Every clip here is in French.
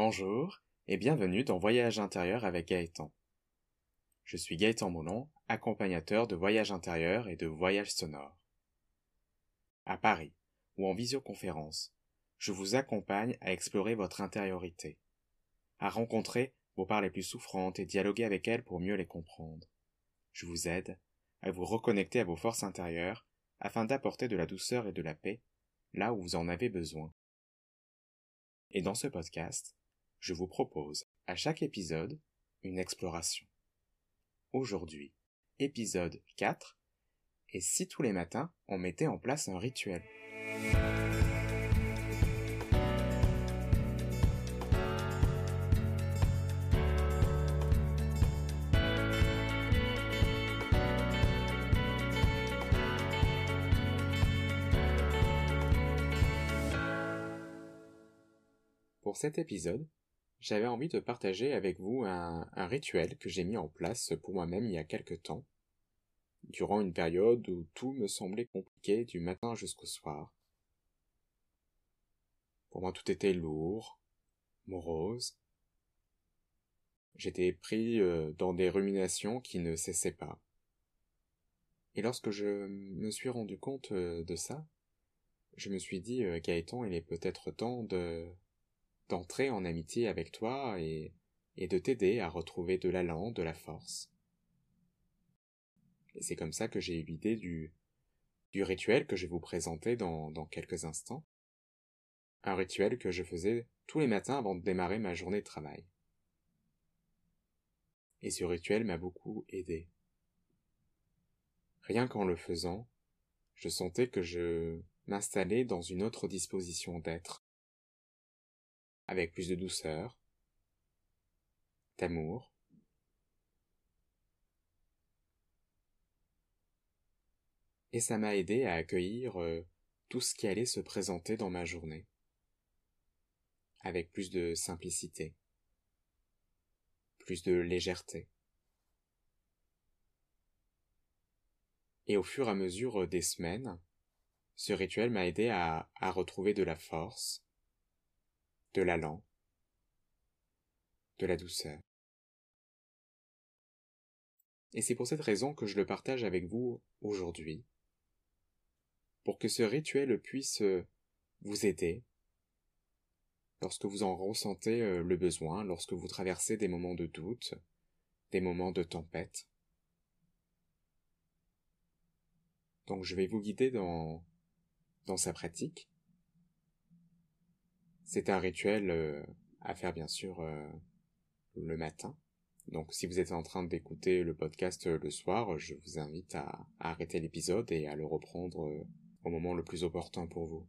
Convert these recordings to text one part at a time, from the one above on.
Bonjour et bienvenue dans Voyage intérieur avec Gaëtan. Je suis Gaëtan Moulon, accompagnateur de voyage intérieur et de voyage sonore. À Paris ou en visioconférence, je vous accompagne à explorer votre intériorité, à rencontrer vos parts les plus souffrantes et dialoguer avec elles pour mieux les comprendre. Je vous aide à vous reconnecter à vos forces intérieures afin d'apporter de la douceur et de la paix là où vous en avez besoin. Et dans ce podcast, je vous propose à chaque épisode une exploration. Aujourd'hui, épisode 4, et si tous les matins on mettait en place un rituel. Pour cet épisode, j'avais envie de partager avec vous un, rituel que j'ai mis en place pour moi-même il y a quelque temps, durant une période où tout me semblait compliqué du matin jusqu'au soir. Pour moi tout était lourd, morose. J'étais pris euh, dans des ruminations qui ne cessaient pas. Et lorsque je me suis rendu compte euh, de ça, je me suis dit, euh, Gaëtan, il est peut-être temps de d'entrer en amitié avec toi et, de t'aider à retrouver de l'allant, de la force. Et c'est comme ça que j'ai eu l'idée du, rituel que je vais vous présenter dans quelques instants. Un rituel que je faisais tous les matins avant de démarrer ma journée de travail. Et ce rituel m'a beaucoup aidé. Rien qu'en le faisant, je sentais que je m'installais dans une autre disposition d'être, avec plus de douceur, d'amour. Et ça m'a aidé à accueillir euh, tout ce qui allait se présenter dans ma journée, avec plus de simplicité, plus de légèreté. Et au fur et à mesure des semaines, ce rituel m'a aidé à retrouver de la force, de l'allant, de la douceur. Et c'est pour cette raison que je le partage avec vous aujourd'hui, pour que ce rituel puisse euh, vous aider lorsque vous en ressentez euh, le besoin, lorsque vous traversez des moments de doute, des moments de tempête. Donc je vais vous guider dans, dans sa pratique, c'est un rituel euh, à faire bien sûr euh, le matin. Donc si vous êtes en train d'écouter le podcast euh, le soir, je vous invite à, arrêter l'épisode et à le reprendre au moment le plus opportun pour vous.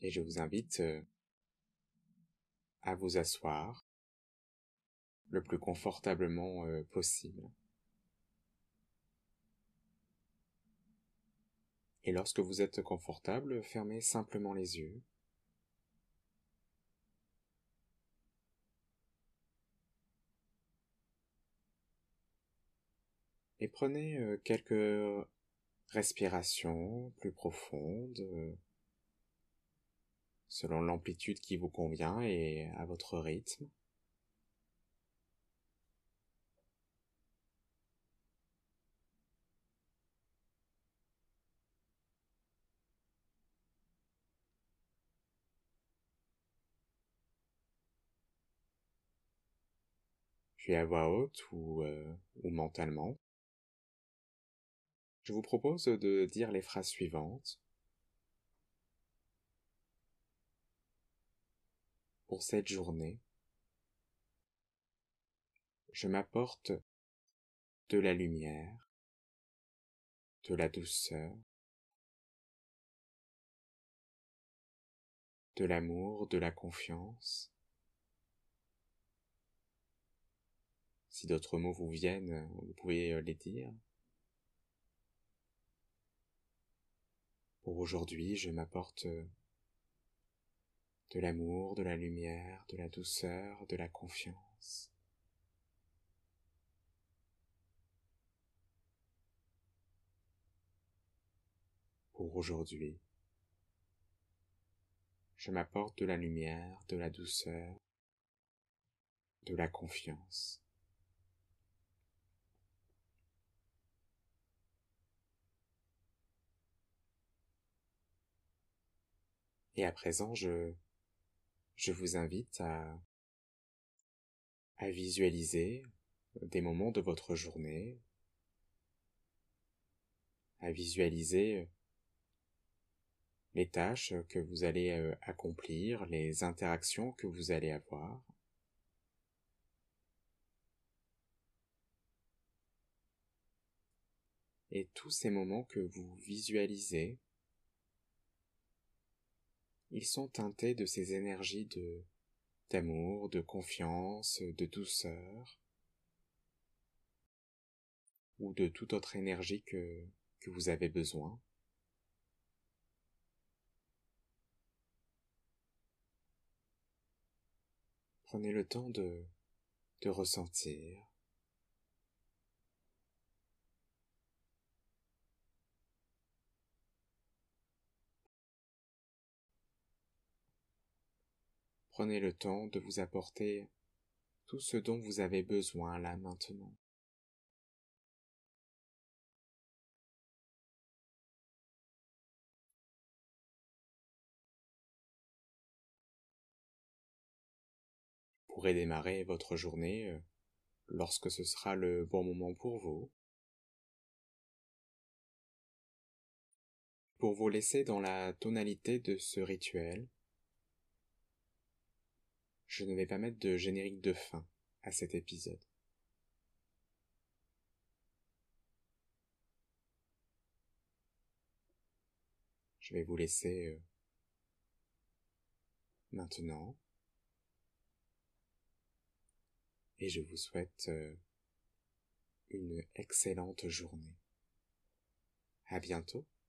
Et je vous invite à vous asseoir le plus confortablement possible. Et lorsque vous êtes confortable, fermez simplement les yeux. Et prenez euh, quelques respirations plus profondes euh, selon l'amplitude qui vous convient et à votre rythme. Puis à voix haute ou, euh, ou mentalement. Je vous propose de dire les phrases suivantes. Pour cette journée, je m'apporte de la lumière, de la douceur, de l'amour, de la confiance, Si d'autres mots vous viennent, vous pouvez euh, les dire. Pour aujourd'hui, je m'apporte euh, de l'amour, de la lumière, de la douceur, de la confiance. Pour aujourd'hui, je m'apporte de la lumière, de la douceur, de la confiance. Et à présent, je, vous invite à, à visualiser des moments de votre journée, à visualiser les tâches que vous allez euh, accomplir, les interactions que vous allez avoir. Et tous ces moments que vous visualisez, ils sont teintés de ces énergies d'amour, de confiance, de douceur, ou de toute autre énergie que, que vous avez besoin. Prenez le temps de, de ressentir. Prenez le temps de vous apporter tout ce dont vous avez besoin là maintenant. Vous pourrez démarrer votre journée euh, lorsque ce sera le bon moment pour vous. Pour vous laisser dans la tonalité de ce rituel, je ne vais pas mettre de générique de fin à cet épisode. Je vais vous laisser euh, maintenant et je vous souhaite euh, une excellente journée. À bientôt.